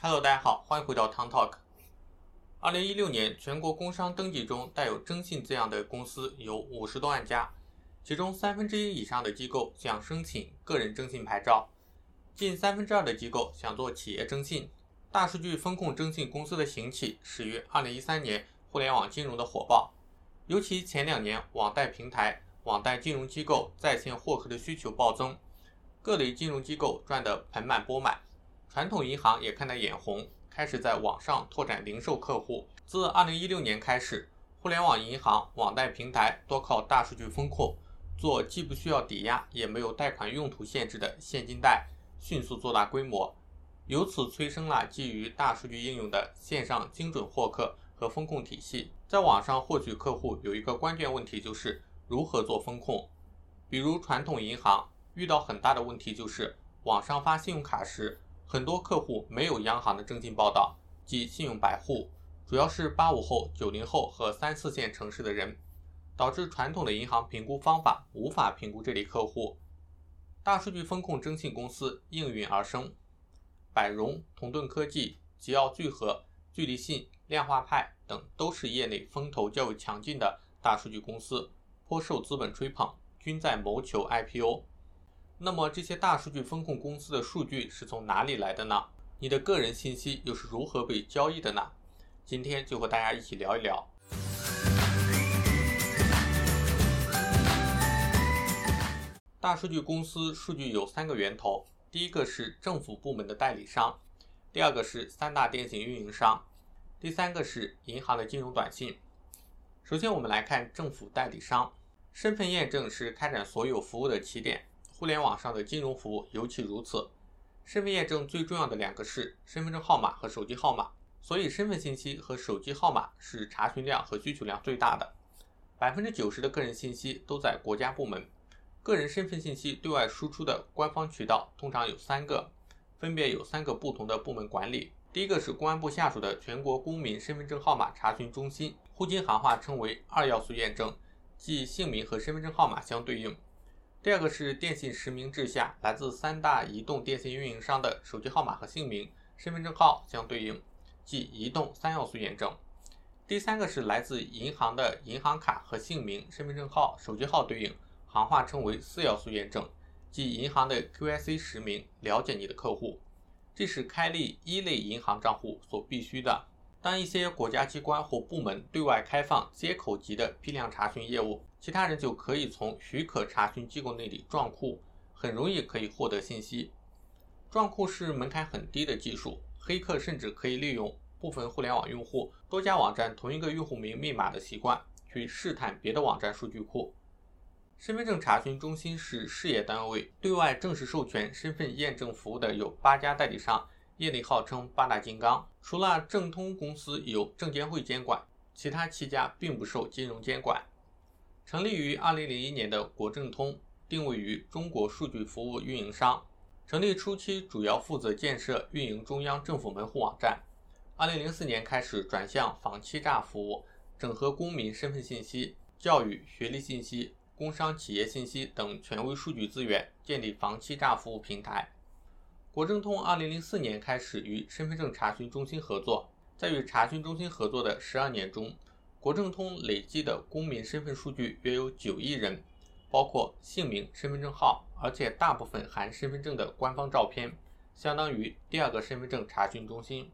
Hello，大家好，欢迎回到 Town Talk。二零一六年，全国工商登记中带有“征信”字样的公司有五十多万家，其中三分之一以上的机构想申请个人征信牌照，近三分之二的机构想做企业征信。大数据风控征信公司的兴起始于二零一三年互联网金融的火爆，尤其前两年网贷平台、网贷金融机构在线获客的需求暴增，各类金融机构赚得盆满钵满。传统银行也看得眼红，开始在网上拓展零售客户。自2016年开始，互联网银行、网贷平台多靠大数据风控，做既不需要抵押，也没有贷款用途限制的现金贷，迅速做大规模，由此催生了基于大数据应用的线上精准获客和风控体系。在网上获取客户有一个关键问题，就是如何做风控。比如传统银行遇到很大的问题，就是网上发信用卡时。很多客户没有央行的征信报道，即信用百户，主要是八五后、九零后和三四线城市的人，导致传统的银行评估方法无法评估这类客户。大数据风控征信公司应运而生，百融、同盾科技、吉奥聚合、聚力信、量化派等都是业内风头较为强劲的大数据公司，颇受资本吹捧，均在谋求 IPO。那么这些大数据风控公司的数据是从哪里来的呢？你的个人信息又是如何被交易的呢？今天就和大家一起聊一聊。大数据公司数据有三个源头，第一个是政府部门的代理商，第二个是三大电信运营商，第三个是银行的金融短信。首先我们来看政府代理商，身份验证是开展所有服务的起点。互联网上的金融服务尤其如此。身份验证最重要的两个是身份证号码和手机号码，所以身份信息和手机号码是查询量和需求量最大的。百分之九十的个人信息都在国家部门。个人身份信息对外输出的官方渠道通常有三个，分别有三个不同的部门管理。第一个是公安部下属的全国公民身份证号码查询中心，沪金行话称为二要素验证，即姓名和身份证号码相对应。第二个是电信实名制下来自三大移动电信运营商的手机号码和姓名、身份证号相对应，即移动三要素验证。第三个是来自银行的银行卡和姓名、身份证号、手机号对应，行话称为四要素验证，即银行的 QIC 实名了解你的客户，这是开立一类银行账户所必须的。当一些国家机关或部门对外开放接口级的批量查询业务，其他人就可以从许可查询机构那里撞库，很容易可以获得信息。撞库是门槛很低的技术，黑客甚至可以利用部分互联网用户多家网站同一个用户名密码的习惯，去试探别的网站数据库。身份证查询中心是事业单位，对外正式授权身份验证服务的有八家代理商。业内号称八大金刚，除了正通公司有证监会监管，其他七家并不受金融监管。成立于二零零一年的国政通，定位于中国数据服务运营商。成立初期主要负责建设运营中央政府门户网站。二零零四年开始转向防欺诈服务，整合公民身份信息、教育、学历信息、工商企业信息等权威数据资源，建立防欺诈服务平台。国政通二零零四年开始与身份证查询中心合作，在与查询中心合作的十二年中，国政通累计的公民身份数据约有九亿人，包括姓名、身份证号，而且大部分含身份证的官方照片，相当于第二个身份证查询中心。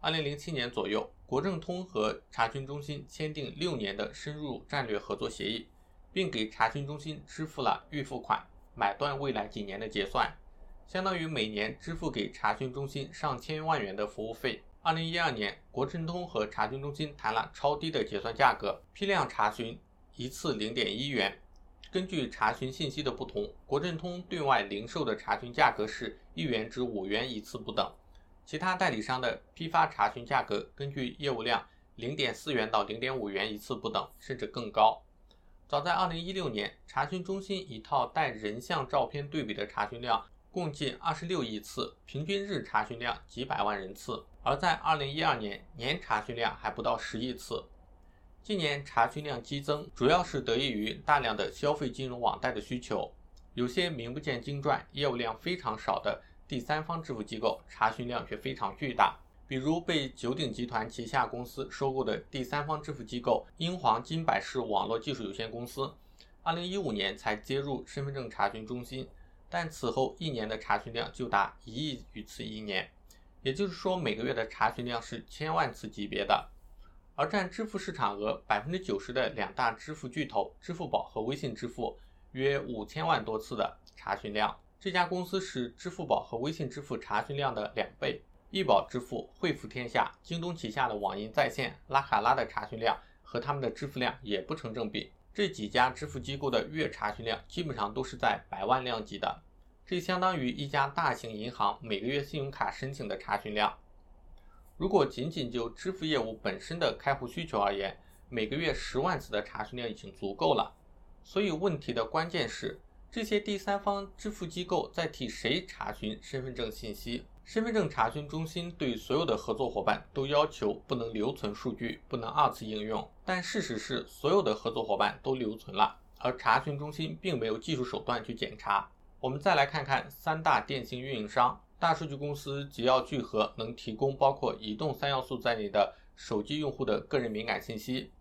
二零零七年左右，国政通和查询中心签订六年的深入战略合作协议，并给查询中心支付了预付款，买断未来几年的结算。相当于每年支付给查询中心上千万元的服务费。二零一二年，国证通和查询中心谈了超低的结算价格，批量查询一次零点一元。根据查询信息的不同，国证通对外零售的查询价格是一元至五元一次不等，其他代理商的批发查询价格根据业务量零点四元到零点五元一次不等，甚至更高。早在二零一六年，查询中心一套带人像照片对比的查询量。共计二十六亿次，平均日查询量几百万人次。而在二零一二年，年查询量还不到十亿次。今年查询量激增，主要是得益于大量的消费金融网贷的需求。有些名不见经传、业务量非常少的第三方支付机构查询量却非常巨大。比如被九鼎集团旗下公司收购的第三方支付机构英皇金百世网络技术有限公司，二零一五年才接入身份证查询中心，但此后一年的查询量就达一亿余次一年，也就是说每个月的查询量是千万次级别的。而占支付市场额百分之九十的两大支付巨头支付宝和微信支付，约五千万多次的查询量。这家公司是支付宝和微信支付查询量的两倍。易宝支付、汇付天下、京东旗下的网银在线、拉卡拉的查询量和他们的支付量也不成正比。这几家支付机构的月查询量基本上都是在百万量级的，这相当于一家大型银行每个月信用卡申请的查询量。如果仅仅就支付业务本身的开户需求而言，每个月十万次的查询量已经足够了。所以问题的关键是，这些第三方支付机构在替谁查询身份证信息？身份证查询中心对所有的合作伙伴都要求不能留存数据，不能二次应用。但事实是，所有的合作伙伴都留存了，而查询中心并没有技术手段去检查。我们再来看看三大电信运营商。大数据公司吉耀聚合能提供包括移动三要素在内的手机用户的个人敏感信息。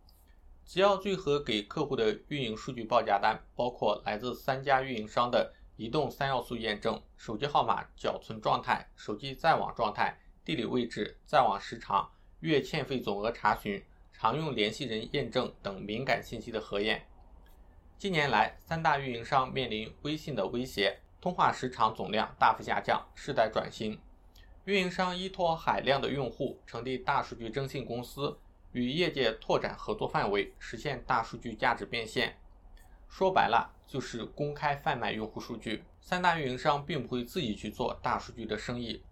吉奥聚合给客户的运营数据报价单包括来自三家运营商的。移动三要素验证、手机号码缴存状态、手机在网状态、地理位置、在网时长、月欠费总额查询、常用联系人验证等敏感信息的核验。近年来，三大运营商面临微信的威胁，通话时长总量大幅下降，世代转型。运营商依托海量的用户，成立大数据征信公司，与业界拓展合作范围，实现大数据价值变现。说白了就是公开贩卖用户数据。三大运营商并不会自己去做大数据的生意。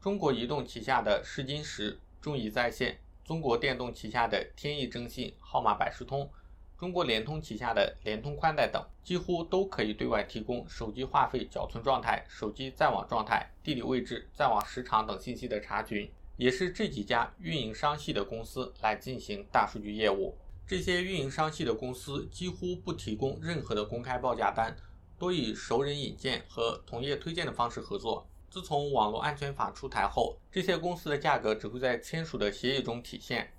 中国移动旗下的试金石、中移在线，中国电动旗下的天翼征信、号码百事通，中国联通旗下的联通宽带等，几乎都可以对外提供手机话费缴存状态、手机在网状态、地理位置、在网时长等信息的查询，也是这几家运营商系的公司来进行大数据业务。这些运营商系的公司几乎不提供任何的公开报价单，多以熟人引荐和同业推荐的方式合作。自从网络安全法出台后，这些公司的价格只会在签署的协议中体现，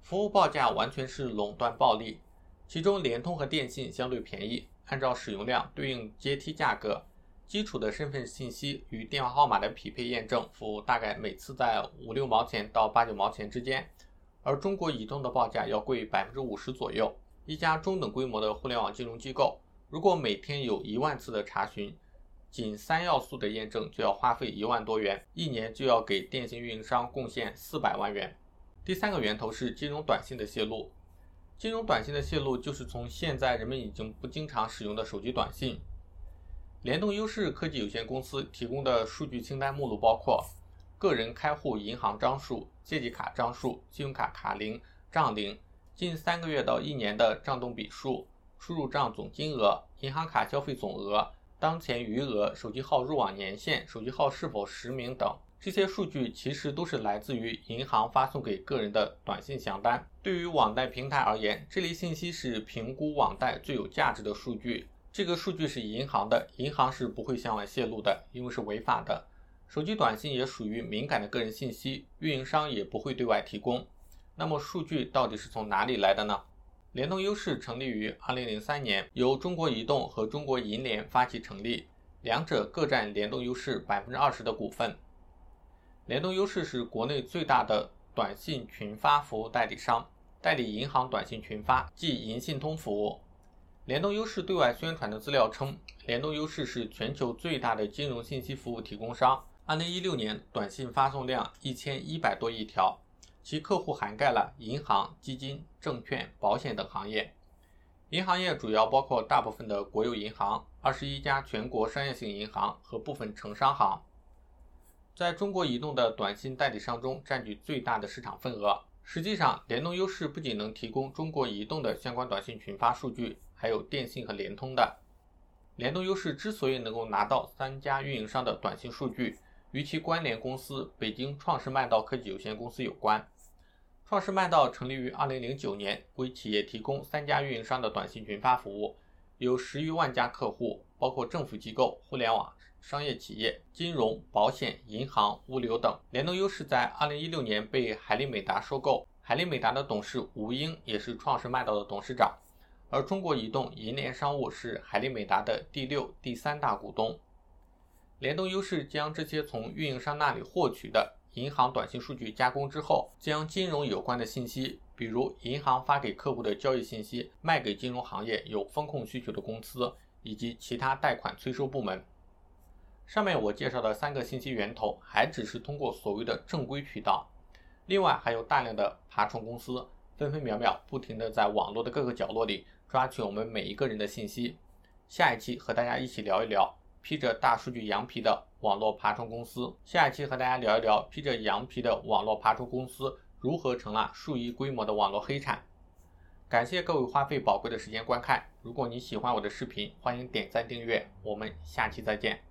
服务报价完全是垄断暴利。其中，联通和电信相对便宜，按照使用量对应阶梯价格，基础的身份信息与电话号码的匹配验证服务大概每次在五六毛钱到八九毛钱之间。而中国移动的报价要贵百分之五十左右。一家中等规模的互联网金融机构，如果每天有一万次的查询，仅三要素的验证就要花费一万多元，一年就要给电信运营商贡献四百万元。第三个源头是金融短信的泄露。金融短信的泄露就是从现在人们已经不经常使用的手机短信。联动优势科技有限公司提供的数据清单目录包括。个人开户银行张数、借记卡账数、信用卡卡龄、账龄、近三个月到一年的账动笔数、输入账总金额、银行卡消费总额、当前余额、手机号入网年限、手机号是否实名等，这些数据其实都是来自于银行发送给个人的短信详单。对于网贷平台而言，这类信息是评估网贷最有价值的数据。这个数据是银行的，银行是不会向外泄露的，因为是违法的。手机短信也属于敏感的个人信息，运营商也不会对外提供。那么数据到底是从哪里来的呢？联动优势成立于2003年，由中国移动和中国银联发起成立，两者各占联动优势百分之二十的股份。联动优势是国内最大的短信群发服务代理商，代理银行短信群发，即银信通服务。联动优势对外宣传的资料称，联动优势是全球最大的金融信息服务提供商。二零一六年短信发送量一千一百多亿条，其客户涵盖了银行、基金、证券、保险等行业。银行业主要包括大部分的国有银行、二十一家全国商业性银行和部分城商行。在中国移动的短信代理商中占据最大的市场份额。实际上，联动优势不仅能提供中国移动的相关短信群发数据，还有电信和联通的。联动优势之所以能够拿到三家运营商的短信数据，与其关联公司北京创世麦道科技有限公司有关。创世麦道成立于2009年，为企业提供三家运营商的短信群发服务，有十余万家客户，包括政府机构、互联网商业企业、金融、保险、银行、物流等。联动优势在2016年被海力美达收购，海力美达的董事吴英也是创世麦道的董事长，而中国移动、银联商务是海力美达的第六、第三大股东。联动优势将这些从运营商那里获取的银行短信数据加工之后，将金融有关的信息，比如银行发给客户的交易信息，卖给金融行业有风控需求的公司以及其他贷款催收部门。上面我介绍的三个信息源头，还只是通过所谓的正规渠道，另外还有大量的爬虫公司，分分秒秒不停的在网络的各个角落里抓取我们每一个人的信息。下一期和大家一起聊一聊。披着大数据羊皮的网络爬虫公司，下一期和大家聊一聊披着羊皮的网络爬虫公司如何成了数亿规模的网络黑产。感谢各位花费宝贵的时间观看，如果你喜欢我的视频，欢迎点赞订阅，我们下期再见。